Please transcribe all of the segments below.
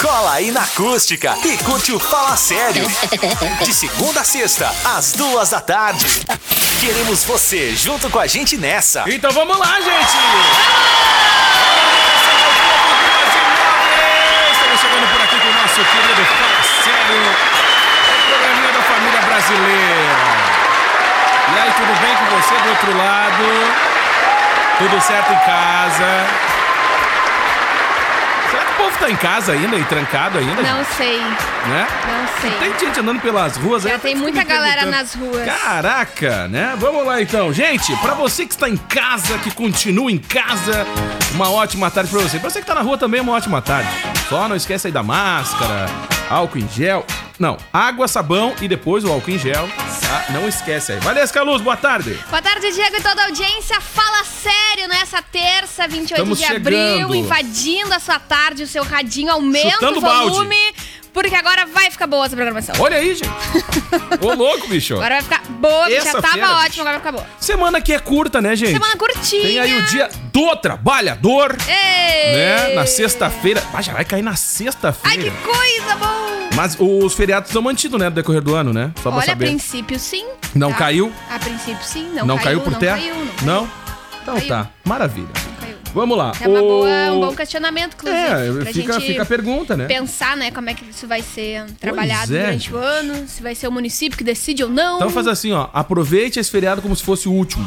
Cola aí na acústica e curte o Fala Sério. De segunda a sexta, às duas da tarde. Queremos você junto com a gente nessa. Então vamos lá, gente! Estamos chegando por aqui com o nosso querido Fala Sério, o programinha da família brasileira. E aí, tudo bem com você do outro lado? Tudo certo em casa? Povo tá em casa ainda e trancado ainda? Não sei, Né? não sei. Tem gente andando pelas ruas aí. Já eu tem muita galera nas ruas. Caraca, né? Vamos lá então. Gente, pra você que está em casa, que continua em casa, uma ótima tarde pra você. Pra você que tá na rua também, uma ótima tarde. Só não esquece aí da máscara, álcool em gel. Não, água, sabão e depois o álcool em gel. Tá? Não esquece aí. Valesca Luz, boa tarde. Boa tarde, Diego e toda a audiência. Fala sério nessa terça, 28 Estamos de abril, chegando. invadindo a sua tarde, o seu radinho aumenta Chutando o balde. Porque agora vai ficar boa essa programação. Olha aí, gente. Ô, louco, bicho. Agora vai ficar boa, já Essa tava feira, ótimo, bicho. agora vai ficar boa. Semana que é curta, né, gente? Semana curtinha. Tem aí o dia do trabalhador, Ei! né? Na sexta-feira. Ah, já vai cair na Ai, sexta-feira. que coisa boa! Mas os feriados são mantidos, né, no decorrer do ano, né? Só pra Olha, a saber. princípio sim. Não tá? caiu? A princípio sim, não, Não, caiu, caiu por não terra? Não caiu. Não? Então Caiu. tá, maravilha. Vamos lá. É uma O- boa, um bom questionamento, inclusive. É, pra fica, gente fica a pergunta, né? pensar, né, como é que isso vai ser trabalhado é, durante gente. o ano, se vai ser o município que decide ou não. Então faz assim, ó. Aproveite esse feriado como se fosse o último.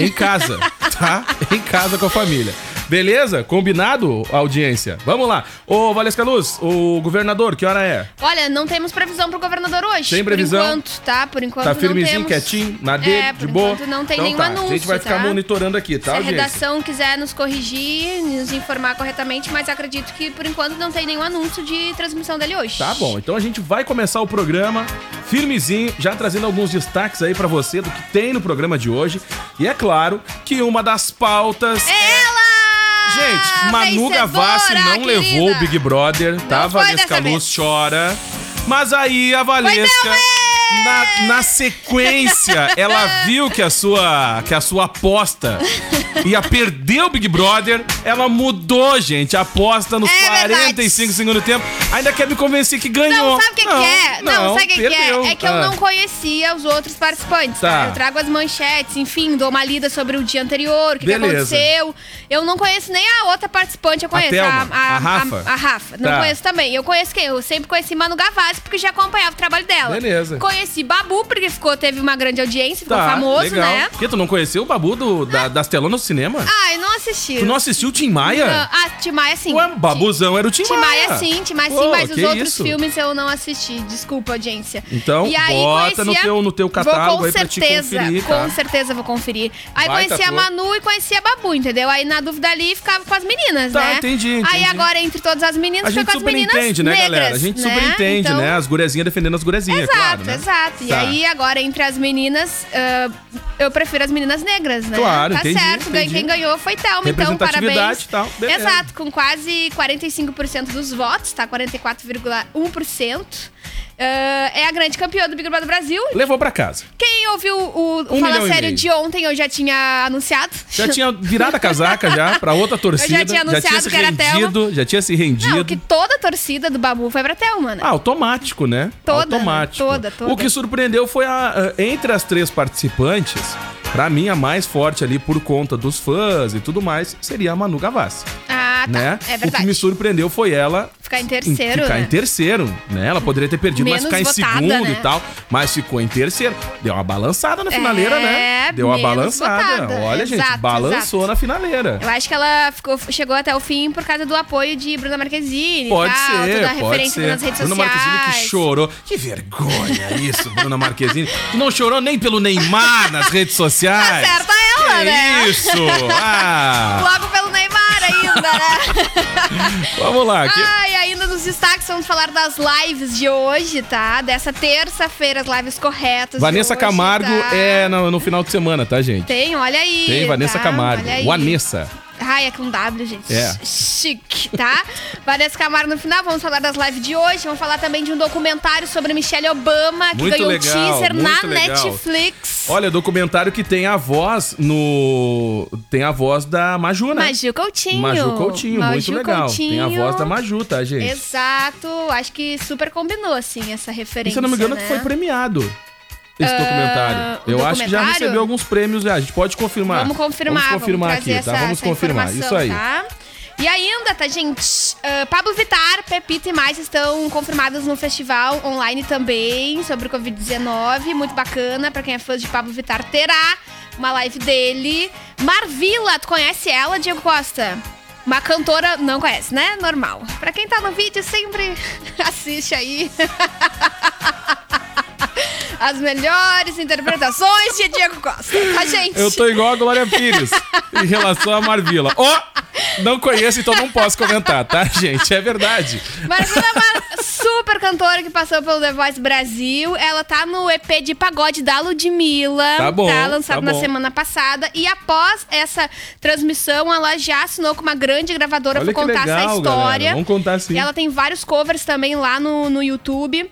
Em casa, tá? Em casa com a família. Beleza? Combinado, audiência? Vamos lá. Ô, Valesca Luz, o governador, que hora é? Olha, não temos previsão pro governador hoje. Sem previsão? Por enquanto, tá? Por enquanto Tá firmezinho, temos. quietinho, na dele, é, de por boa? enquanto não tem então, nenhum tá. anúncio, A gente vai ficar tá? monitorando aqui, tá, Se a audiência? redação quiser nos corrigir, nos informar corretamente, mas acredito que por enquanto não tem nenhum anúncio de transmissão dele hoje. Tá bom, então a gente vai começar o programa firmezinho, já trazendo alguns destaques aí pra você do que tem no programa de hoje. E é claro que uma das pautas É ela! Gente, Manu Vencedora, Gavassi não querida. levou o Big Brother, tá? Não Valesca Luz vez. chora. Mas aí a Valesca, na, na sequência, ela viu que a sua, que a sua aposta ia perder o Big Brother. Ela mudou, gente, a aposta nos É verdade. 45 segundos do tempo. Ainda quer me convencer que ganhou. Não, sabe o que, que é? Não, sabe o que, que é? É que eu Ah. não conhecia os outros participantes. Tá. Tá. Eu trago as manchetes, enfim, dou uma lida sobre o dia anterior, o que, que aconteceu. Eu não conheço nem a outra participante, eu conheço Thelma, a Rafa? A, Rafa. Não Tá. conheço também. Eu conheço quem? Eu sempre conheci Manu Gavassi, porque já acompanhava o trabalho dela. Beleza. Conheci Babu, porque ficou, teve uma grande audiência, ficou Tá, famoso, legal. né? Por que tu não conheceu o Babu do, da- das telonas cinema? Ai, não assisti. Tu não assistiu o Tim Maia? Não, ah, Tim Maia sim. Ué, Babuzão era o Tim, Tim Maia sim, Tim Maia sim, Pô, mas os outros isso? filmes eu não assisti. Desculpa, audiência. Então, E aí, bota no conhecia- teu- no teu Vou catálogo com aí pra te certeza, conferir, tá? Com certeza vou conferir. Aí conhecia a. Manu e conhecia a Babu, entendeu? Aí na dúvida ali ficava com as meninas, Tá, né? entendi, Aí entendi. agora entre todas as meninas fica com as meninas superentende, né, negras, galera? A gente né? superentende, Então, né? As gurezinhas defendendo as gurezinhas, Exato, claro, né? exato. E Tá. aí, agora, entre as meninas, ah, eu prefiro as meninas negras, né? Claro, tá entendi, certo. entendi. Quem ganhou foi Thelma, então parabéns. tal, beleza. Exato, com quase 45% dos votos, tá? 44,1%. Ah, é a grande campeã do Big Brother Brasil. Levou pra casa. Quem ouviu o, o Um Fala Sério de ontem, eu já tinha anunciado. Já tinha virado a casaca já pra outra torcida. tinha anunciado se que era rendido, já tinha se rendido. Não, que toda a torcida do Babu foi pra Thelma, né? Ah, automático, né? Toda, automático. Toda, toda. O que surpreendeu foi a- entre as três participantes, pra mim a mais forte ali por conta dos fãs e tudo mais, seria a Manu Gavassi, tá. né? É O verdade. que me surpreendeu foi ela Ficar em terceiro, ficar né? em terceiro, né? Ela poderia ter perdido, Menos mas ficar em votada, segundo né? e tal, mas ficou em terceiro. Deu uma balançada na finaleira, né? É, Deu uma balançada. votada. Olha, gente, Exato, balançou exato. na finaleira. Eu acho que ela ficou, chegou até o fim por causa do apoio de Bruna Marquezine Pode tal, ser, toda a pode referência ser. nas redes Bruna sociais. Marquezine que chorou. Que vergonha isso, Bruna Marquezine. Tu não chorou nem pelo Neymar nas redes sociais. Acerta ela, que né? isso? Ah. Logo ainda. né? Vamos lá. Aqui. E ainda nos destaques vamos falar das lives de hoje, tá? Dessa terça-feira, as lives corretas. Vanessa hoje, Camargo tá? é no, no final de semana, tá, gente? Tem, olha aí. Tem Vanessa tá? Camargo. Vanessa. Ai, é com W, gente. É. Chique, tá? Vanessa Camargo no final, vamos falar das lives de hoje. Vamos falar também de um documentário sobre Michelle Obama, que Muito ganhou legal, teaser na muito legal. Netflix. Olha, documentário que tem a voz no. Tem a voz da Maju, né? Maju Coutinho. Maju Coutinho, muito Maju legal. Tem a Coutinho. voz da Maju, tá, gente? Exato. Acho que super combinou, assim, essa referência. E se eu não me engano, né? que foi premiado esse Ah, documentário. Eu acho que já recebeu alguns prêmios já. A gente pode confirmar. Vamos confirmar, Vamos confirmar vamos aqui, trazer tá? essa- Vamos essa confirmar. informação, Isso aí. tá? E ainda, tá, gente? ah, Pablo Vittar, Pepita e mais estão confirmados no festival online também sobre o Covid-19. Muito bacana. Pra quem é fã de Pablo Vittar, terá uma live dele. Marvila, tu conhece ela, Diego Costa? Uma cantora, não conhece, né? Normal. Pra quem tá no vídeo, sempre assiste aí. As melhores interpretações de Diego Costa, tá, gente? Eu tô igual a Glória Pires em relação a Marvila. Ó, não conheço, então não posso comentar, tá, gente? É verdade. Marvila é uma super cantora que passou pelo The Voice Brasil. Ela tá no EP de pagode da Ludmilla. Tá bom, lançado tá na bom. semana passada. E após essa transmissão, ela já assinou com uma grande gravadora Olha contar legal, essa história. galera. Vamos contar sim. E ela tem vários covers também lá no, no YouTube.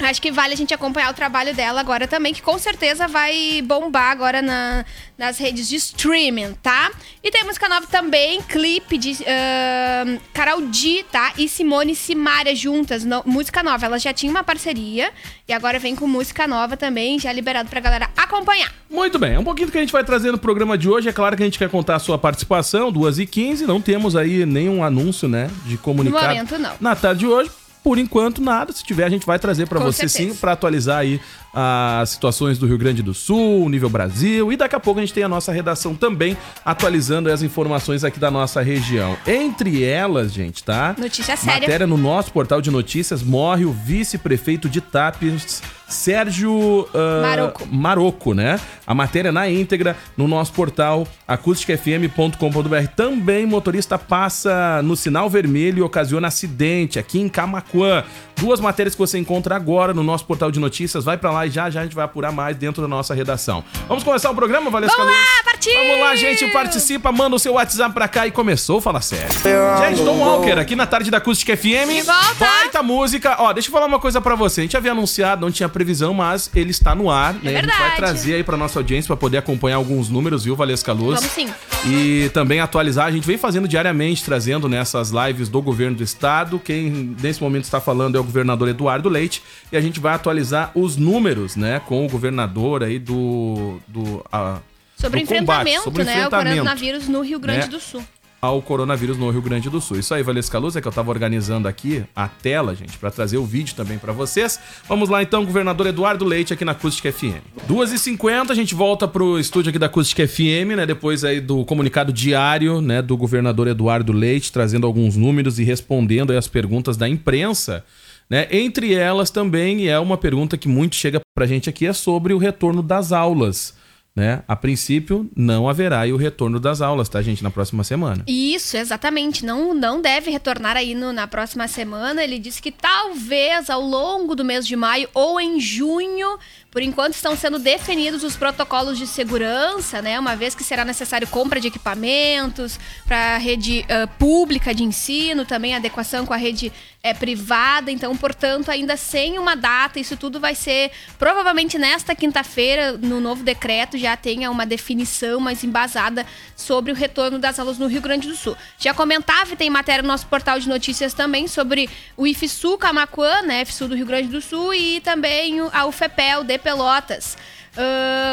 Acho que vale a gente acompanhar o trabalho dela agora também, que com certeza vai bombar agora na- nas redes de streaming, tá? E tem música nova também, clipe de ahn, Carol D, tá? E Simone Simaria juntas, no- música nova. Ela já tinha uma parceria e agora vem com música nova também, já liberado pra galera acompanhar. Muito bem, é um pouquinho do que a gente vai trazer no programa de hoje. É claro que a gente quer contar a sua participação, 2h15. Não temos aí nenhum anúncio, né, de comunicado. No momento, não. Na tarde de hoje, por enquanto, nada. Se tiver, a gente vai trazer pra Com você certeza. sim, pra atualizar aí as situações do Rio Grande do Sul, nível Brasil. E daqui a pouco a gente tem a nossa redação também atualizando as informações aqui da nossa região. Entre elas, gente, tá? Notícia séria. Matéria no nosso portal de notícias: morre o vice-prefeito de Tapes, Sérgio Maroco. Maroco, né? A matéria na íntegra no nosso portal acusticfm.com.br. Também motorista passa no sinal vermelho e ocasiona acidente aqui em Camacuã. Duas matérias que você encontra agora no nosso portal de notícias. Vai pra lá e já já a gente vai apurar mais dentro da nossa redação. Vamos começar o programa, Valesca Vamos Luz? lá, partiu! Vamos lá, gente, participa, manda o seu WhatsApp pra cá e começou, fala sério. Gente, Tom Walker aqui na tarde da Acústica FM. De volta! Baita música. Ó, deixa eu falar uma coisa pra você. A gente havia anunciado, não tinha previsão, mas ele está no ar, né? A gente vai verdade. trazer aí pra nossa audiência pra poder acompanhar alguns números, viu, Valesca Luz? Vamos sim. E também atualizar, a gente vem fazendo diariamente, trazendo nessas lives do governo do estado. Quem nesse momento está falando é o governador Eduardo Leite. E a gente vai atualizar os números, né, com o governador aí do. do a- Sobre o do combate, enfrentamento, sobre o né? enfrentamento. O coronavírus no Rio Grande né? do Sul. ao coronavírus no Rio Grande do Sul. Isso aí, Valesca Luz, é que eu tava organizando aqui a tela, gente, para trazer o vídeo também para vocês. Vamos lá então, governador Eduardo Leite aqui na Acústica FM. 2h50, a gente volta pro estúdio aqui da Acústica FM, né, depois aí do comunicado diário, né, do governador Eduardo Leite, trazendo alguns números e respondendo aí as perguntas da imprensa. Né? Entre elas também, e é uma pergunta que muito chega pra gente aqui, é sobre o retorno das aulas. Né? A princípio, não haverá o retorno das aulas, tá, gente, na próxima semana. Isso, exatamente. Não, não deve retornar aí no- na próxima semana. Ele disse que talvez ao longo do mês de maio ou em junho, por enquanto estão sendo definidos os protocolos de segurança, né? Uma vez que será necessário compra de equipamentos para a rede ah, pública de ensino, também adequação com a rede eh, privada. Então, portanto, ainda sem uma data, isso tudo vai ser provavelmente nesta quinta-feira, no novo decreto, já tenha uma definição mais embasada sobre o retorno das aulas no Rio Grande do Sul. Já comentava e tem matéria no nosso portal de notícias também sobre o IFSU Camacuã, né, IFSU do Rio Grande do Sul, e também o- a UFEPEL de Pelotas.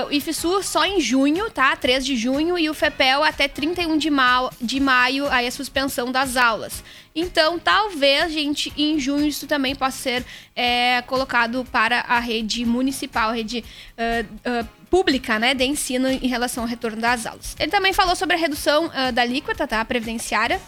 O IFSU só em junho, tá? 3 de junho, e o FEPEL até 31 de, ma de maio, aí a suspensão das aulas. Então, talvez, gente, em junho isso também possa ser é, colocado para a rede municipal, a rede ah, ah, pública, né, de ensino em relação ao retorno das aulas. Ele também falou sobre a redução ah, da alíquota, tá? Previdenciária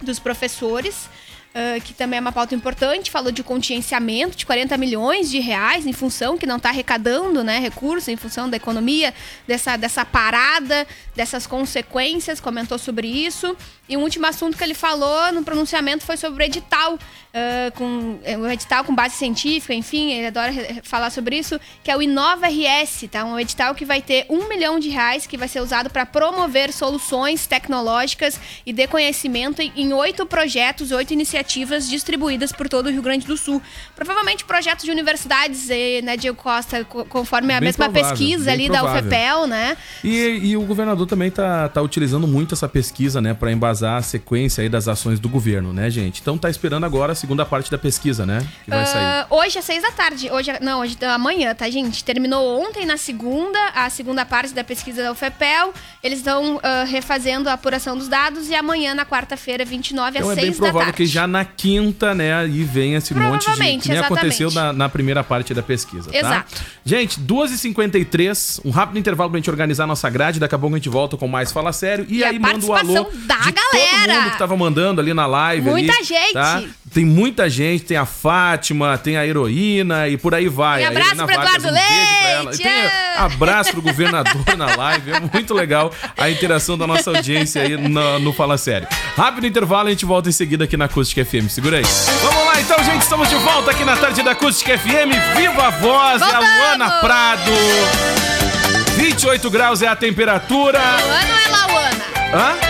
dos professores. ah, que também é uma pauta importante, falou de contingenciamento de 40 milhões de reais em função que não está arrecadando né, recursos, em função da economia, dessa, dessa parada, dessas consequências, comentou sobre isso. E um último assunto que ele falou no pronunciamento foi sobre o edital, uh, com, o edital com base científica, enfim, ele adora falar sobre isso, que é o Inova RS, tá? Um edital que vai ter um milhão de reais, que vai ser usado para promover soluções tecnológicas e de conhecimento em oito projetos, oito iniciativas distribuídas por todo o Rio Grande do Sul. Provavelmente projetos de universidades, né, Diego Costa, conforme a bem mesma provável, pesquisa ali provável. da UFPEL, né? E, e, o governador também tá, tá utilizando muito essa pesquisa, né, para embasar a sequência aí das ações do governo, né, gente? Então tá esperando agora a segunda parte da pesquisa, né? Que vai uh, sair. Hoje às seis da tarde. Hoje, não, hoje amanhã, tá, gente? Terminou ontem na segunda, a segunda parte da pesquisa da UFPEL. Eles estão uh, refazendo a apuração dos dados e amanhã, na quarta-feira, 29 então, às é 6 da tarde. é bem provável que já na quinta, né, aí vem esse monte de... Que nem exatamente. aconteceu na, na, primeira parte da pesquisa, tá? Exato. Gente, 2h53, um rápido intervalo pra gente organizar nossa grade. Daqui a pouco a gente volta com mais Fala Sério. E, e aí manda o alô da de galera. todo mundo que tava mandando ali na live. Muita ali, gente. Tá? Tem muita gente, tem a Fátima, tem a heroína e por aí vai. E abraço pro Eduardo um Leite. Tem abraço pro governador na live. É muito legal a interação da nossa audiência aí no, no Fala Sério. Rápido intervalo, a gente volta em seguida aqui na Acústica FM. Segura aí. Vamos lá então, gente. Estamos de volta aqui na tarde da Acústica FM. Viva a voz, Voltamos. é a Luana Prado. 28 graus é a temperatura. Luana ou é Lauana? Hã?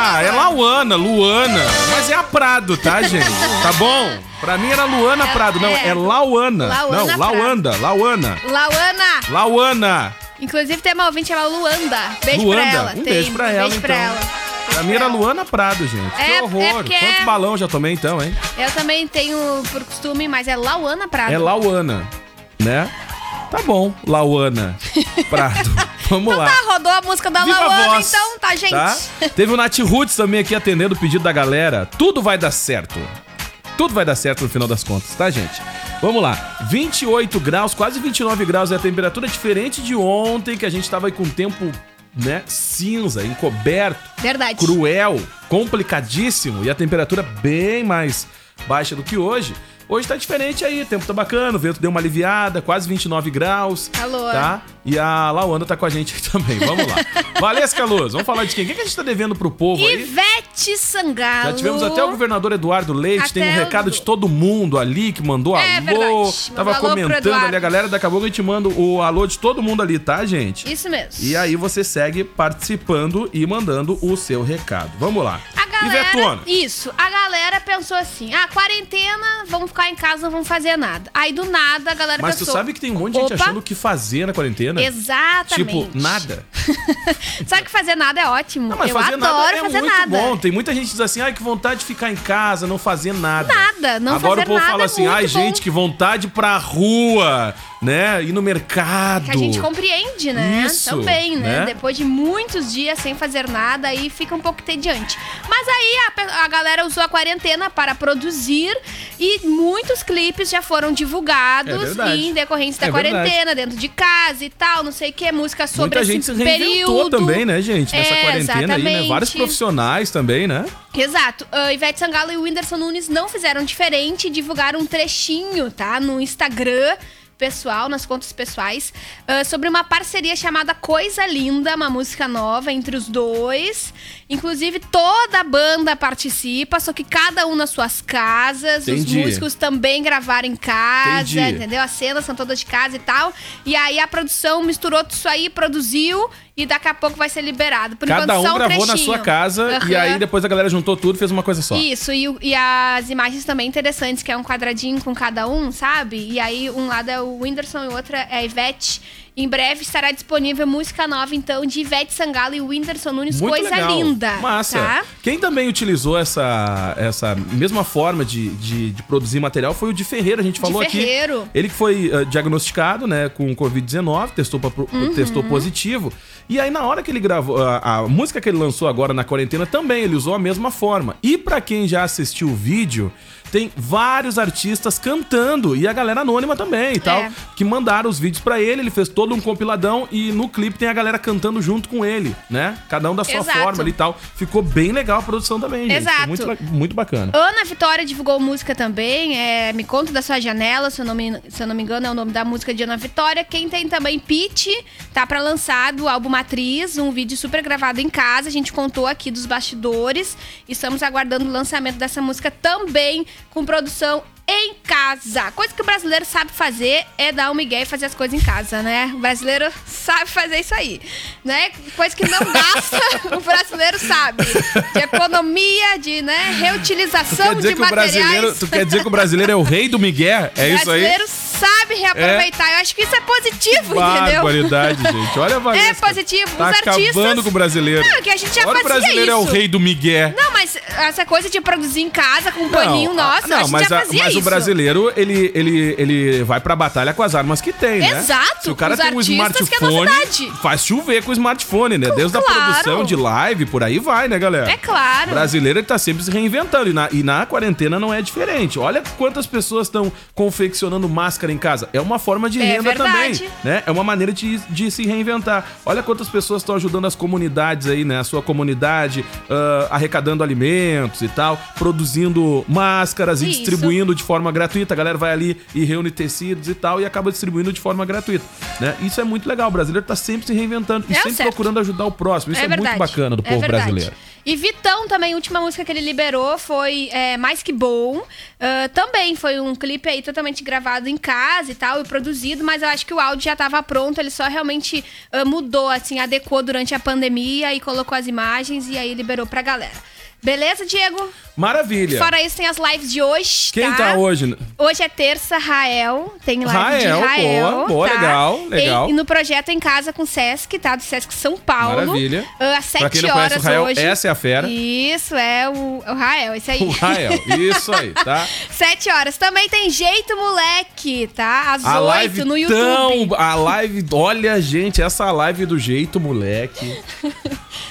Ah, é Lauana, Luana. Mas é a Prado, tá, gente? Tá bom? Pra mim era Luana é, Prado. Não, é, é Lauana. Lauana Não, Lauanda, Lauana. Lauana. Lauana. Inclusive tem uma ouvinte, ela Luanda. Beijo Luanda. pra ela. Um tem. beijo pra ela, beijo então. Pra ela. Pra mim era Luana Prado, gente. É, que horror. É Quantos é... balão já tomei então, hein? Eu também tenho por costume, mas é Lauana Prado. É Lauana, né? Tá bom, Lauana Prado. Vamos então lá. Tá, rodou a música da Viva então, tá, gente? Tá? Teve o Nath Roots também aqui atendendo o pedido da galera. Tudo vai dar certo. Tudo vai dar certo no final das contas, tá, gente? Vamos lá. 28 graus, quase 29 graus é a temperatura diferente de ontem, que a gente tava aí com tempo né, cinza, encoberto, Verdade. cruel, complicadíssimo e a temperatura bem mais baixa do que hoje. Hoje tá diferente aí, o tempo tá bacana, o vento deu uma aliviada, quase 29 graus. Calor. Tá? E a Lauana tá com a gente aqui também. Vamos lá. Valesca Luz, vamos falar de quem? O que a gente tá devendo pro povo aí? Ivete Sangalo. Já tivemos até o governador Eduardo Leite, até tem um recado de todo mundo ali que mandou é, alô. Verdade. Tava alô comentando ali a galera, daqui a pouco a gente manda o alô de todo mundo ali, tá, gente? Isso mesmo. E aí você segue participando e mandando o seu recado. Vamos lá. Galera, Ivetona. Isso. A galera pensou assim: ah, quarentena, vamos ficar em casa, não vamos fazer nada. Aí do nada a galera Mas pensou. Mas tu sabe que tem um monte de gente achando o que fazer na quarentena? Exatamente. Tipo, nada. sabe que fazer nada é ótimo. Não, mas Eu fazer adoro nada é fazer muito nada. bom. Tem muita gente que diz assim: ai, que vontade de ficar em casa, não fazer nada. Nada, não Agora fazer nada. Agora o povo fala é assim: ai, bom. gente, que vontade pra rua né? Ir no mercado. Que a gente compreende, né? Isso, Também, né? né? Depois de muitos dias sem fazer nada, aí fica um pouco tediante. Mas aí a, a galera usou a quarentena para produzir e muitos clipes já foram divulgados é em decorrência da é quarentena, verdade. dentro de casa e tal, não sei o que, música sobre Muita esse gente se período. também, né, gente? Nessa é, quarentena exatamente. aí, né? Vários profissionais também, né? Exato. Uh, Ivete Sangalo e o Whindersson Nunes não fizeram diferente, divulgaram um trechinho, tá? No Instagram pessoal, nas contas pessoais, uh, sobre uma parceria chamada Coisa Linda, uma música nova entre os dois. Inclusive, toda a banda participa, só que cada um nas suas casas. Entendi. Os músicos também gravaram em casa, Entendi. entendeu? As cenas são todas de casa e tal. E aí a produção misturou tudo isso aí, produziu e daqui a pouco vai ser liberado. Por Cada enquanto, um um gravou na trechinho. sua casa Uhum. e aí depois a galera juntou tudo e fez uma coisa só. Isso, e, e as imagens também interessantes, que é um quadradinho com cada um, sabe? E aí um lado é o Whindersson e o outro é a Ivete. Em breve estará disponível música nova, então, de Ivete Sangalo e Whindersson Nunes, Muito coisa legal. linda. Massa. Tá? Quem também utilizou essa, essa mesma forma de, de, de produzir material foi o de Ferreira. A gente falou aqui. Ferreiro. Ele que foi eh, diagnosticado né, com Covid-19, testou, pra- Uhum. testou positivo. E aí, na hora que ele gravou, a, a música que ele lançou agora na quarentena também, ele usou a mesma forma. E pra quem já assistiu o vídeo, tem vários artistas cantando e a galera anônima também e tal, É. que mandaram os vídeos pra ele, ele fez todo um compiladão e no clipe tem a galera cantando junto com ele, né? Cada um da sua Exato. forma ali e tal. Ficou bem legal a produção também, gente. Exato. Muito, muito bacana. Ana Vitória divulgou música também, é, Me Conta da Sua Janela, se eu, não me, se eu não me engano é o nome da música de Ana Vitória. Quem tem também Pete, tá pra lançar do álbum Matriz, um vídeo super gravado em casa, a gente contou aqui dos bastidores. Estamos aguardando o lançamento dessa música também, com produção em casa. Coisa que o brasileiro sabe fazer é dar um migué e fazer as coisas em casa, né? O brasileiro sabe fazer isso aí, né? Coisa que não gasta, o brasileiro sabe. De economia, de né, reutilização de o materiais. tu quer dizer que o brasileiro é o rei do Miguel? É o isso aí? brasileiro sabe reaproveitar. Eu acho que isso é positivo, entendeu? Barbaridade, gente. Olha a Vanessa. É positivo. Tá Os artistas. acabando com o brasileiro. Não, que a gente já Agora o fazia brasileiro é o isso. rei do Miguel. Não, essa coisa de produzir em casa com um paninho nosso, não, a gente mas, já a- fazia mas isso. o brasileiro, ele, ele, ele vai pra batalha com as armas que tem, né? Exato, Se o cara tem um é smartphone, faz chover com o smartphone, né? Desde a Claro. produção de live, por aí vai, né, galera? É claro. O brasileiro ele tá sempre se reinventando e na, e na quarentena não é diferente. Olha quantas pessoas estão confeccionando máscara em casa. É uma forma de É renda verdade. também, né? É uma maneira de, de se reinventar. Olha quantas pessoas estão ajudando as comunidades aí, né? A sua comunidade, ah, arrecadando alimentos e tal, produzindo máscaras e Isso. distribuindo de forma gratuita. A galera vai ali e reúne tecidos e tal e acaba distribuindo de forma gratuita, né? Isso é muito legal. O brasileiro tá sempre se reinventando e É sempre certo. procurando ajudar o próximo. Isso é, muito bacana do É povo verdade. brasileiro. E Vitão também, a última música que ele liberou foi é, Mais Que Bom. Ah, também foi um clipe aí totalmente gravado em casa e tal, e produzido, mas eu acho que o áudio já tava pronto, ele só realmente ah, mudou, assim, adequou durante a pandemia e colocou as imagens e aí liberou pra galera. Beleza, Diego? Maravilha. Fora isso, tem as lives de hoje, Quem tá? tá hoje? Hoje é terça, Rael. Tem live Rael, de Rael. boa, boa, tá? legal, legal. E, e no projeto Em Casa com Sesc, tá? Do Sesc São Paulo. Maravilha. Ah, Às 7 Pra quem não horas o Rael, hoje. essa é a fera. Isso, é o, o Rael, esse aí. O Rael, isso aí, tá? 7 horas. Também tem Jeito Moleque, tá? Às A 8 live no YouTube. tão... A live... Olha, gente, essa live do jeito, moleque.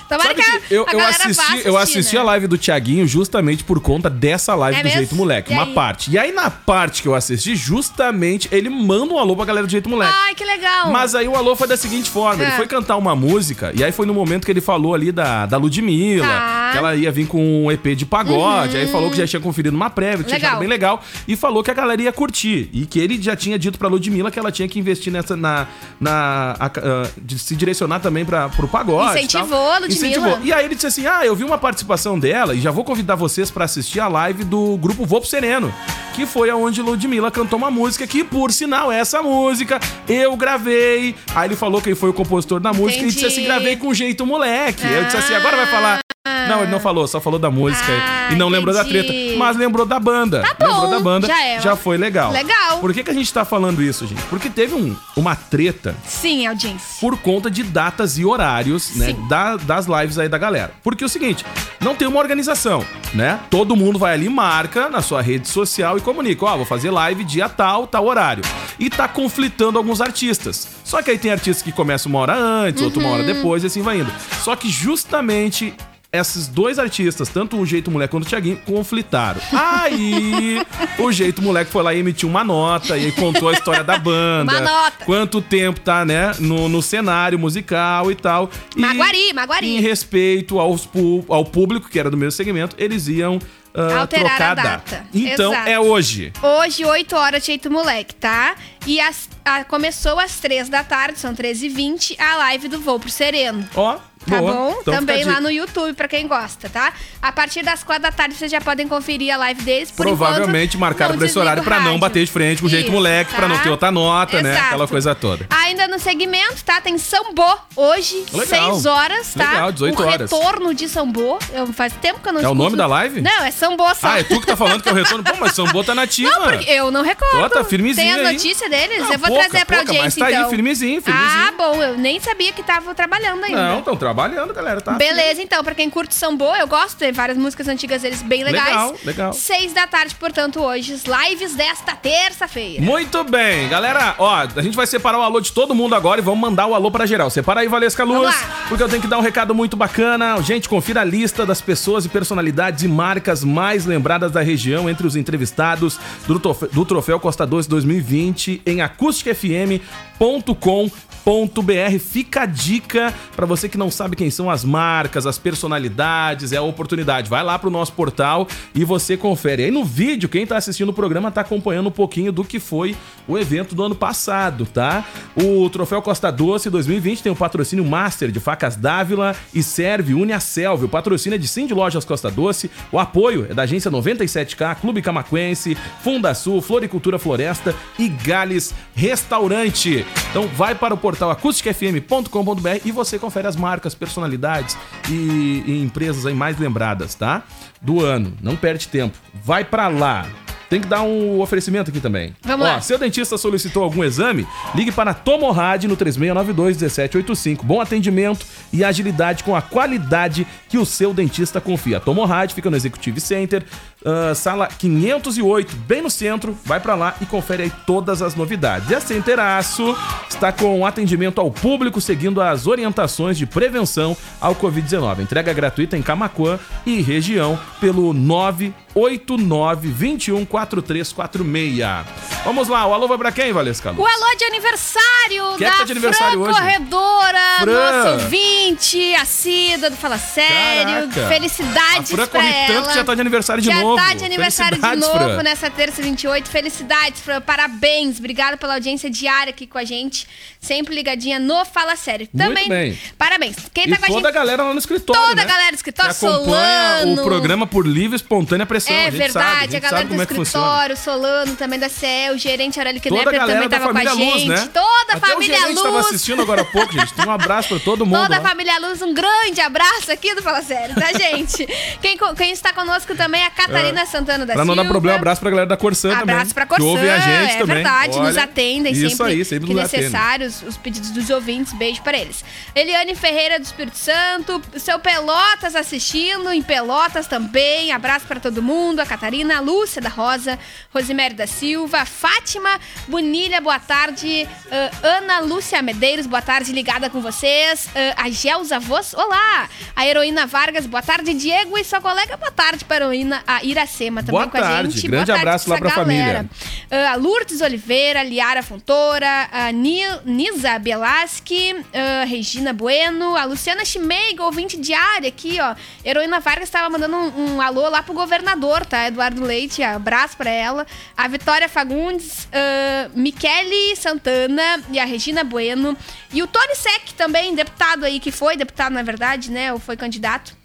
Tomara Sabe que que eu, eu assisti, eu assisti né? a live do Thiaguinho justamente por conta dessa live É do mesmo? Jeito Moleque, E uma aí? parte. E aí na parte que eu assisti, justamente, ele manda um alô pra galera do Jeito Moleque. Ai, que legal. Mas aí o alô foi da seguinte forma: ele É. foi cantar uma música, e aí foi no momento que ele falou ali da, da Ludmilla, Tá. Uhum. que ela ia vir com um EP de pagode, aí falou que já tinha conferido uma prévia, que tinha achado bem legal, e falou que a galera ia curtir. E que ele já tinha dito pra Ludmilla que ela tinha que investir nessa. na. na a- a- de se direcionar também pra, pro pagode. Incentivou tal. Ludmilla. Incentivou. E aí ele disse assim: Ah, eu vi uma participação dela e já vou convidar vocês pra assistir a live do grupo Vou Pro Sereno. Que foi aonde Ludmilla cantou uma música que, por sinal, essa música eu gravei. Aí ele falou que ele foi o compositor da música e disse Entendi. assim: gravei com jeito moleque. Eu disse assim: agora vai falar. Não, ele não falou, só falou da música Ah, e não lembrou da treta. entendi. Mas lembrou da banda. Tá bom, lembrou da banda. já é. já foi legal. Legal. Por que, que a gente tá falando isso, gente? Porque teve um, uma treta Sim, audiência. por conta de datas e horários, né, da- das lives aí da galera. Porque é o seguinte, não tem uma organização, né? Todo mundo vai ali, marca na sua rede social e comunica, ó, vou fazer live dia tal, tal horário. E tá conflitando alguns artistas. Só que aí tem artistas que começam uma hora antes, outro uma hora Uhum. depois e assim vai indo. Só que justamente esses dois artistas, tanto o Jeito Moleque quanto o Thiaguinho, conflitaram. Aí, o Jeito Moleque foi lá e emitiu uma nota e contou a história da banda. Uma nota. Quanto tempo tá, né, no, no cenário musical e tal. E, Maguari, Maguari. Em respeito aos, ao público, que era do mesmo segmento, eles iam ah, Alterar trocar a a data. Então, Exato. é hoje. Hoje, 8 horas, jeito moleque, tá? E as- a- começou às 3 da tarde, são 13h20, a live do Voo pro Sereno. Ó, Tá boa. bom? Então Também a lá no YouTube, pra quem gosta, tá? A partir das 4 da tarde vocês já podem conferir a live deles. Por Provavelmente enquanto, marcaram pra esse horário o pra não bater de frente com o jeito moleque, pra não tá? ter outra nota, né? Exato. Aquela coisa toda. Ainda no segmento, tá? Tem Sambô hoje, Legal. 6 horas, tá? Legal, 18 o horas. retorno de Sambô. Eu, faz tempo que eu não É o escuto. nome da live? Não, é Sambô só. Ah, é tu que tá falando que é o retorno? Pô, mas Sambô tá nativa. Não, porque eu não recordo. Ó, tá firmezinho Tem as aí. notícias deles? Ah, eu vou pouca, trazer pra pouca, audiência, mas tá aí, então. firmezinho, firmezinho. Ah, bom. Eu nem sabia que tava trabalhando ainda. Não, estão trabalhando, galera, tá? Beleza, então, pra quem curte samba, eu gosto, tem várias músicas antigas deles bem legais. Legal, legal. Seis da tarde, portanto, hoje, lives desta terça-feira. Muito bem, galera. Ó, a gente vai separar o alô de todo mundo agora e vamos mandar o alô pra geral. Separa aí, Valesca Luz, porque eu tenho que dar um recado muito bacana. Gente, confira a lista das pessoas e personalidades e marcas mais lembradas da região entre os entrevistados do, trofe- do Troféu Costa Doce 2020 em acusticfm.com.br. Fica a dica pra você que não sabe quem são as marcas, as personalidades, é a oportunidade. Vai lá pro nosso portal e você confere. Aí no vídeo, quem tá assistindo o programa tá acompanhando um pouquinho do que foi o evento do ano passado, tá? O Troféu Costa Doce 2020 tem o patrocínio Master de Facas Dávila e serve Selva. O patrocínio é de Cindy Lojas Costa Doce. O apoio é da agência 97K, Clube Camaquense, Funda Sul, Floricultura Floresta e Gales Restaurante. Então vai para o portal acusticfm.com.br e você confere as marcas, personalidades e, e empresas aí mais lembradas, tá? Do ano. Não perde tempo. Vai para lá. Tem que dar um oferecimento aqui também. Vamos Ó, lá. Seu dentista solicitou algum exame? Ligue para Tomorrad no 3692-1785. Bom atendimento e agilidade com a qualidade que o seu dentista confia. Tomorrad fica no Executive Center, ah, sala 508, bem no centro. Vai para lá e confere aí todas as novidades. E a Centeraço está com atendimento ao público, seguindo as orientações de prevenção ao Covid-19. Entrega gratuita em Camacuã e região pelo 989 21 4346. Vamos lá, o alô vai pra quem, Valesca? O alô de aniversário Quem é da que tá de aniversário Fran hoje? Corredora, Fran. nossa ouvinte, assídua do Fala Sério. Caraca. Felicidades A Fran pra corre ela. tanto que já tá de aniversário de já novo. Tá de aniversário de novo Fran. nessa terça 28. Felicidades, Fran. Parabéns. Obrigada pela audiência diária aqui com a gente. Sempre ligadinha no Fala Sério. Muito Também, bem. parabéns. Quem tá E com a toda a gente... galera lá no escritório, Toda né? a galera do escritório, que Solano. o programa por livre espontânea pressão. É a gente verdade, sabe, a a, gente galera do é escritório, Solano também da CE, o gerente Aurélio Knepper também tava com a gente. Luz, né? Toda a Até família Luz. tava assistindo agora há pouco, gente. Um abraço pra todo mundo. Toda a família Luz, um grande abraço aqui do Fala Sério, tá, gente? quem, quem está conosco também é a Catarina Santana da Pra não Silva. dar problema, abraço pra galera da Corsã também. Abraço pra Que Corsã, ouvem a gente é também. verdade, nos Olha, atendem isso sempre, aí, sempre que nos atendem. necessário, os, os pedidos dos ouvintes, beijo pra eles. Eliane Ferreira do Espírito Santo, seu Pelotas assistindo, em Pelotas também, abraço pra todo mundo, a Catarina, a Lúcia da Rosa, Rosemary da Silva, Fátima Bonilha, boa tarde, ah, Ana Lúcia Medeiros, boa tarde, ligada com vocês, Ah, a Gelza Voz, olá, a Heroína Vargas, boa tarde, Diego e sua colega, boa tarde pra Heroína, a Iracema também Boa com a tarde, gente. grande Boa tarde abraço lá pra família. Uh, a Lourdes Oliveira, Liara Fontoura, a Ni- Nisa Belaski, uh, Regina Bueno, a Luciana Chimeiga, ouvinte diária aqui, ó. Heroína Vargas estava mandando um, um alô lá pro governador, tá? Eduardo Leite, abraço pra ela. A Vitória Fagundes, uh, Michele Santana e a Regina Bueno. E o Tony Sec também, deputado aí, que foi deputado, na verdade, né? Ou foi candidato.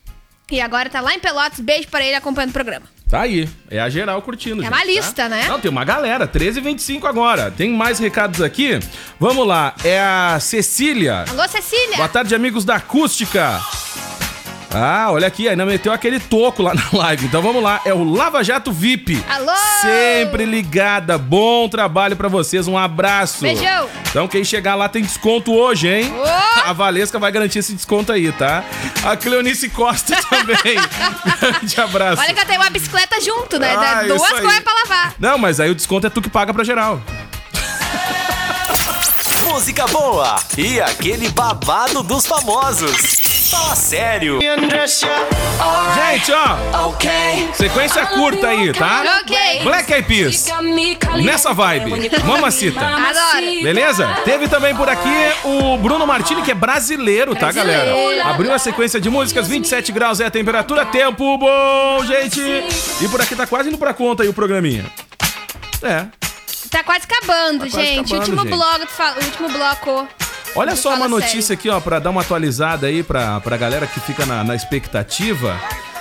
E agora tá lá em Pelotas. Beijo pra ele acompanhando o programa. Tá aí. É a geral curtindo. É gente, uma tá? lista, né? Não, tem uma galera. 13h25 agora. Tem mais recados aqui. Vamos lá. É a Cecília. Alô, Cecília! Boa tarde, amigos da Acústica. Ah, olha aqui, ainda meteu aquele toco lá na live. Então vamos lá, é o Lava Jato VIP. Alô! Sempre ligada. Bom trabalho pra vocês, um abraço. Beijão. Então quem chegar lá tem desconto hoje, hein? Ô! A Valesca vai garantir esse desconto aí, tá? A Cleonice Costa também. Grande abraço. Olha que eu tenho uma bicicleta junto, né? Ah, Duas coisas pra lavar. Não, mas aí o desconto é tu que paga pra geral. Música boa e aquele babado dos famosos. Fala sério. Gente, ó, sequência curta aí, tá? Ok. Black Eyed Peas. Nessa vibe. Mamacita. Adoro. Beleza? Teve também por aqui o Bruno Martini, que é brasileiro, tá, galera? Abriu a sequência de músicas, 27 graus é a temperatura, tempo bom, gente! E por aqui tá quase indo pra conta aí o programinha. É. Tá quase acabando, quase gente. acabando, último gente. bloco, último bloco. Olha só uma notícia sério. aqui, ó, pra dar uma atualizada aí pra, pra galera que fica na, na expectativa,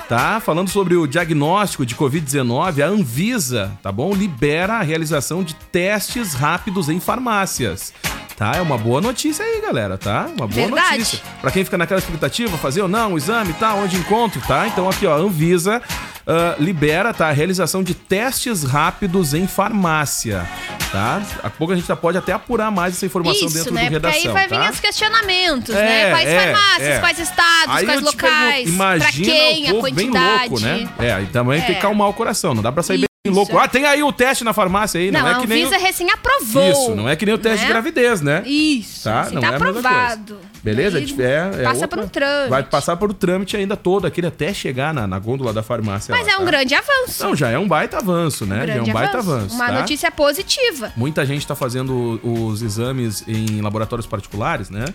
tá? Falando sobre o diagnóstico de Covid-19, a Anvisa, tá bom? Libera a realização de testes rápidos em farmácias. Tá? É uma boa notícia aí, galera, tá? Uma boa Verdade. notícia. Pra quem fica naquela expectativa, fazer ou não o exame tal, onde encontro, tá? Então aqui, ó, a Anvisa ah, libera, tá? A realização de testes rápidos em farmácia. tá? Daqui a pouco a gente já pode até apurar mais essa informação Isso, dentro né? do Porque redação, aí vai vir tá? os questionamentos, É, né? Quais é, farmácias, é. quais estados, Aí quais te pergunto, locais, pra imagina quem, o a povo bem quantidade. louco, né? É, e também tem que É. calmar o coração, não dá pra sair bem Isso. Louco. Ah, tem aí o teste na farmácia aí, não, Não, é a que nem... Anvisa o- recém aprovou. Isso, não é que nem o teste né? de gravidez, né? Isso, Tá? assim, Não tá é a aprovado. Beleza? É, é passa outra- por um trâmite. Vai passar por o trâmite ainda todo, aquele até chegar na, na gôndola da farmácia. Mas lá, é um tá? grande avanço. Não, já é um baita avanço, né? já é um baita avanço. Uma tá? notícia positiva. Muita gente tá fazendo os exames em laboratórios particulares, né?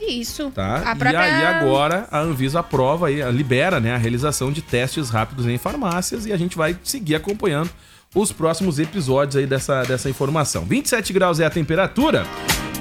Isso. Tá? Própria... E aí agora a Anvisa aprova aí, libera, né, a realização de testes rápidos em farmácias e a gente vai seguir acompanhando os próximos episódios aí dessa, dessa informação. 27 graus é a temperatura.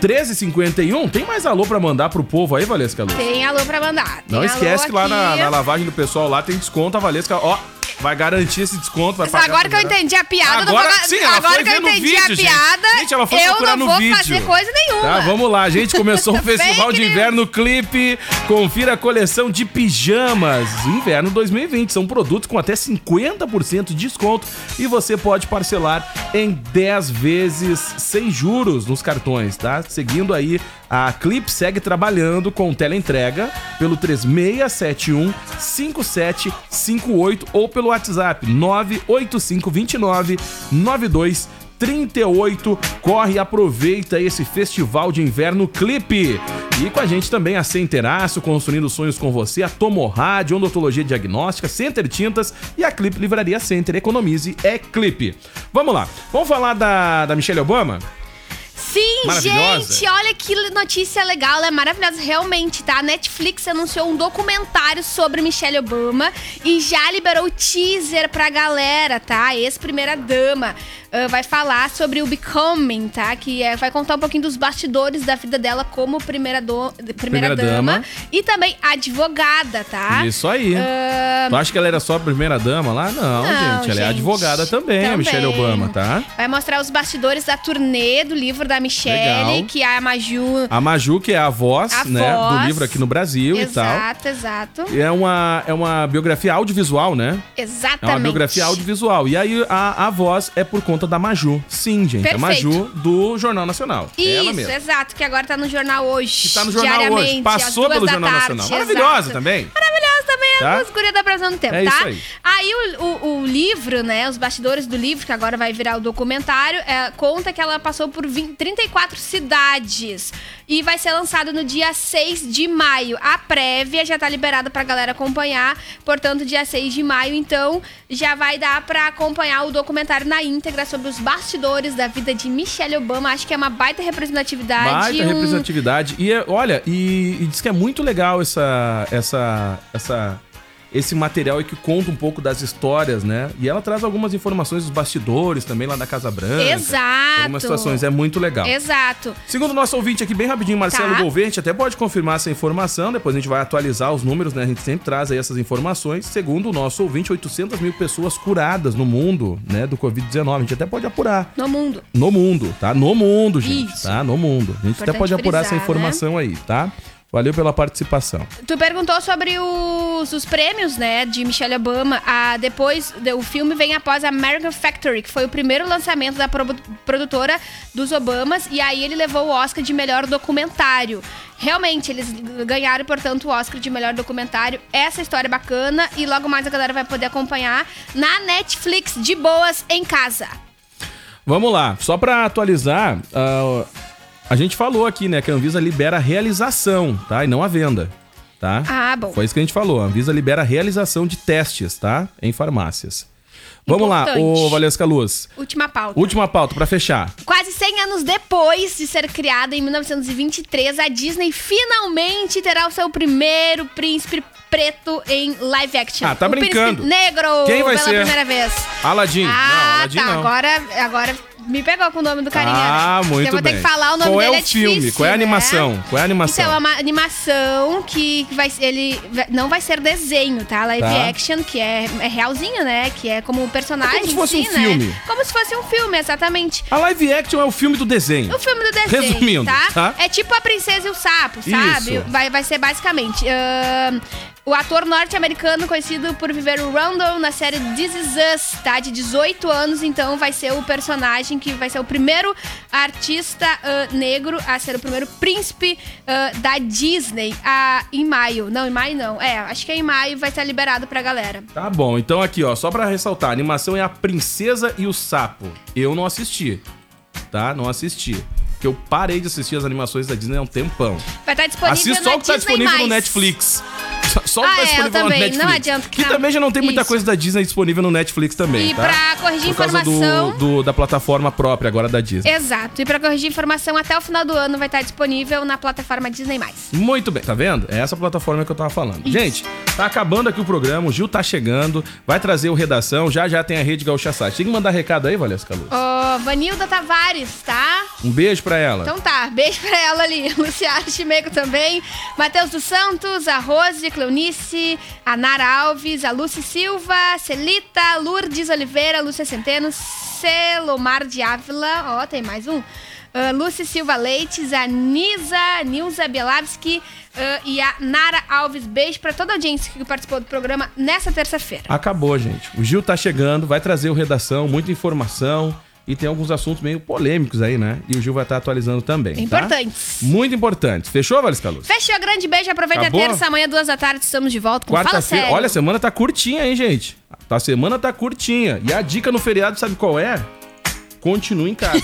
13h51, tem mais alô pra mandar pro povo aí, Valesca Luz? Tem alô pra mandar. Não Tem esquece alô que lá na, na lavagem do pessoal lá tem desconto, a Valesca, ó, vai garantir esse desconto, vai pagar Agora que eu primeira- entendi a piada, eu não Agora vou... sim, ela agora que eu entendi vídeo, a piada, Gente, ela foi eu não vou vídeo. fazer coisa nenhuma. Tá, vamos lá, gente. Começou o Festival de Inverno Clipe. Confira a coleção de pijamas Inverno 2020. São produtos com até 50% de desconto e você pode parcelar em 10 vezes sem juros nos cartões, tá? Seguindo aí, a Clipe segue trabalhando com teleentrega pelo 3671 5758 ou pelo WhatsApp 98529 92 38. Corre e aproveita esse festival de inverno clipe. E com a gente também a Centeraço, construindo sonhos com você, a Tomo Rádio, Odontologia Diagnóstica, Center Tintas e a Clipe Livraria Center. Economize é clipe. Vamos lá, vamos falar da, da Michelle Obama? Sim, gente, olha que notícia legal, é maravilhosa realmente, tá? A Netflix anunciou um documentário sobre Michelle Obama e já liberou o teaser pra galera, tá? Ex-primeira dama. Ah, vai falar sobre o Becoming, tá? Que é, vai contar um pouquinho dos bastidores da vida dela como primeira, do, primeira, Primeira dama, dama. e também advogada, tá? Isso aí. Ah, Tu acha que ela era só a primeira dama lá? Não, Não, gente. Ela é gente. advogada também, a Também. Michelle Obama, tá? Vai mostrar os bastidores da turnê do livro da Michelle, Legal. que a Maju A Maju, que é a voz, A né, do voz. livro aqui no Brasil e tal. Exato, exato. É uma, é uma biografia audiovisual, né? É Exatamente. uma biografia audiovisual. E aí a, a voz é por conta da Maju. Sim, gente. A Perfeito. Maju do Jornal Nacional. É ela Isso, mesmo. exato, que agora tá no jornal hoje. Que tá no jornal hoje. Passou pelo Jornal tarde, Nacional. Maravilhosa exato. também. Maravilhosa também, Tá? as gurias da Brasil no tempo, É tá? isso aí. Aí o, o- o livro, né, os bastidores do livro, que agora vai virar o documentário, é, conta que ela passou por 20 34 cidades e vai ser lançado no dia 6 de maio. A prévia já tá liberada pra galera acompanhar, portanto, dia 6 de maio, então já vai dar pra acompanhar o documentário na íntegra sobre os bastidores da vida de Michelle Obama. Acho que é uma baita representatividade. Baita um- representatividade. E é- olha, e, e diz que é muito legal essa, essa, essa, esse material aí que conta um pouco das histórias, né? E ela traz algumas informações dos bastidores também lá da Casa Branca. Exato. Algumas situações, é muito legal. Exato. Segundo o nosso ouvinte aqui, bem rapidinho, Marcelo Tá. Gente até pode confirmar essa informação, depois a gente vai atualizar os números, né? A gente sempre traz aí essas informações. Segundo o nosso ouvinte, 800 mil pessoas curadas no mundo, né, do Covid-19. A gente até pode apurar. No mundo. No mundo, tá? No mundo, gente, Isso. tá? No mundo. A gente até Importante pode apurar essa frisar, informação aí, tá? Valeu pela participação. Tu perguntou sobre os, os prêmios, né, de Michelle Obama. Ah, depois, de- o filme vem após American Factory, que foi o primeiro lançamento da pro- produtora dos Obamas. E aí ele levou o Oscar de melhor documentário. Realmente, eles ganharam, portanto, o Oscar de melhor documentário. Essa história é bacana e logo mais a galera vai poder acompanhar na Netflix, de boas, em casa. Vamos lá, só pra atualizar, ah, a gente falou aqui, né, que a Anvisa libera a realização, tá? E não a venda, tá? Ah, bom. Foi isso que a gente falou. A Anvisa libera a realização de testes, tá? Em farmácias. Vamos lá, Importante. ô Valesca Luz. Última pauta. Última pauta pra fechar. Quase 100 anos depois de ser criada em 1923, a Disney finalmente terá o seu primeiro príncipe preto em live action. Ah, tá o brincando. Príncipe negro Quem vai pela ser? primeira vez. Aladim. não, Ah, Aladim tá. não. Agora, agora me pegou com o nome do carinha. Ah, né? muito Eu vou ter bem. que falar o nome Qual é dele. o filme? difícil, Qual é a né? animação? Qual é a animação? Então, é uma animação que vai ele não vai ser desenho, tá? Live Tá. action, que é, é realzinho, né? Que é como o personagem É como se fosse um né? filme. Como se fosse um filme, exatamente. A live action é o filme do desenho. O filme do desenho, Resumindo, tá? tá? É tipo A Princesa e o Sapo, sabe? Isso. Vai, vai ser basicamente... ahn, o ator norte-americano conhecido por viver o Randall na série This Is Us, tá? de 18 anos, então vai ser o personagem que vai ser o primeiro artista uh, negro a ser o primeiro príncipe uh, da Disney uh, em maio. Não, em maio não. É, acho que é em maio vai ser liberado pra galera. Tá bom, então aqui, ó, só pra ressaltar, a animação é A Princesa e o Sapo. Eu não assisti, tá? Não assisti. Porque eu parei de assistir as animações da Disney há um tempão. Vai estar disponível Assisto só o que tá Disney+. disponível no Netflix. Só que Ah, tá é, disponível no também. Netflix. Não adianta Que não. também já não tem muita Isso. coisa da Disney disponível no Netflix também, E tá? pra corrigir Por causa do- informação- do, da plataforma própria agora da Disney. Exato. E pra corrigir informação, até o final do ano vai estar disponível na plataforma Disney+. Muito bem, tá vendo? É essa plataforma que eu tava falando. Gente, tá acabando aqui o programa, o Gil tá chegando, vai trazer o Redação, já já tem a Rede Gaúcha Site. Tem que mandar recado aí, Valesca Luz? Ô, Vanilda Tavares, tá? Um beijo pra ela. Então tá, beijo pra ela ali. Luciana Chimeco também. Matheus dos Santos, a Rose, Cleonice, a Nara Alves, a Lucy Silva, Celita, Lourdes Oliveira, Lúcia Centeno, Celomar de Ávila. Ó, tem mais um. Uh, Silva Leites, a Nisa, Nilza Bielavski uh, e a Nara Alves. Beijo pra toda a audiência que participou do programa nessa terça-feira. Acabou, gente. O Gil tá chegando, vai trazer o Redação, muita informação e tem alguns assuntos meio polêmicos aí, né? E o Gil vai estar atualizando também. tá? Importantes. Muito importantes. Fechou, Valesca Luz? Fechou, grande beijo. Aproveita Acabou? a terça, amanhã, duas da tarde, estamos de volta com Quarta-feira. Olha, a semana tá curtinha, hein, gente? A semana tá curtinha. E a dica no feriado, sabe qual é? Continue em casa.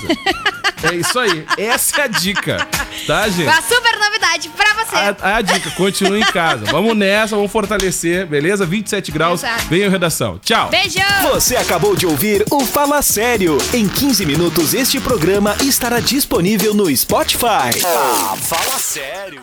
é isso aí. Essa é a dica. Tá, gente? Uma super novidade pra você. A, a dica, continue em casa. Vamos nessa, vamos fortalecer, beleza? 27 graus. Exato. Venham redação. Tchau. Beijo! Você acabou de ouvir o Fala Sério. Em 15 minutos, este programa estará disponível no Spotify. Ah, fala sério.